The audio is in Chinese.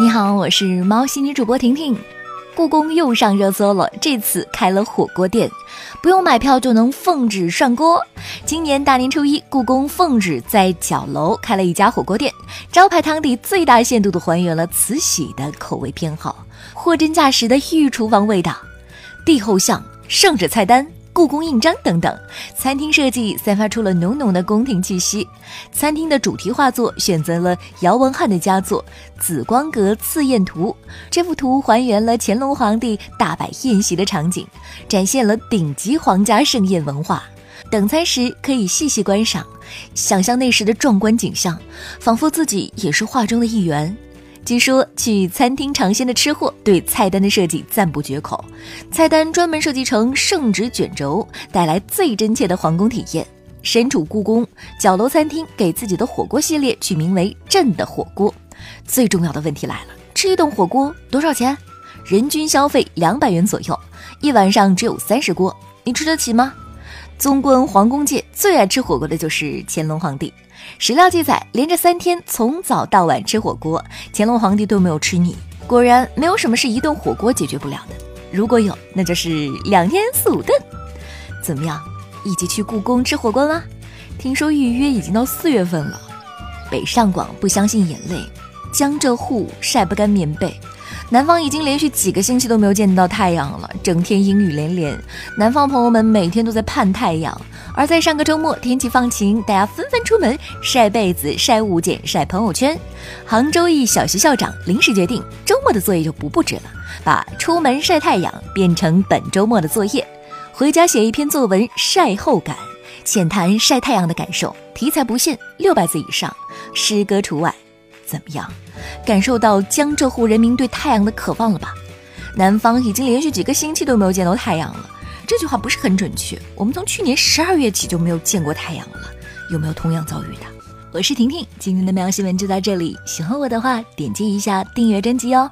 你好，我是猫系女主播婷婷。故宫又上热搜了，这次开了火锅店，不用买票就能奉旨涮锅。今年大年初一，故宫奉旨在角楼开了一家火锅店，招牌汤底最大限度地还原了慈禧的口味偏好，货真价实的御厨房味道，帝后像、圣旨菜单。故宫印章等等，餐厅设计散发出了浓浓的宫廷气息。餐厅的主题画作选择了姚文翰的佳作《紫光阁赐宴图》，这幅图还原了乾隆皇帝大摆宴席的场景，展现了顶级皇家盛宴文化。等餐时可以细细观赏，想象那时的壮观景象，仿佛自己也是画中的一员。据说去餐厅尝鲜的吃货对菜单的设计赞不绝口，菜单专门设计成圣旨卷轴，带来最真切的皇宫体验。身处故宫角楼餐厅，给自己的火锅系列取名为“朕的火锅”。最重要的问题来了，吃一顿火锅多少钱？人均消费两百元左右，一晚上只有三十锅，你吃得起吗？纵观皇宫界，最爱吃火锅的就是乾隆皇帝。史料记载，连着三天从早到晚吃火锅，乾隆皇帝都没有吃腻。果然，没有什么是一顿火锅解决不了的。如果有，那就是两天四五顿。怎么样，一起去故宫吃火锅吗？听说预约已经到四月份了。北上广不相信眼泪，江浙沪晒不干棉被。南方已经连续几个星期都没有见到太阳了，整天阴雨连连。南方朋友们每天都在盼太阳，而在上个周末天气放晴，大家纷纷出门晒被子、晒物件、晒朋友圈。杭州一小学校长临时决定，周末的作业就不布置了，把出门晒太阳变成本周末的作业，回家写一篇作文晒后感，浅谈晒太阳的感受，题材不限，六百字以上，诗歌除外。怎么样？感受到江浙沪人民对太阳的渴望了吧？南方已经连续几个星期都没有见到太阳了。这句话不是很准确。我们从去年十二月起就没有见过太阳了。有没有同样遭遇的？我是婷婷，今天的喵新闻就到这里。喜欢我的话，点击一下订阅专辑哦。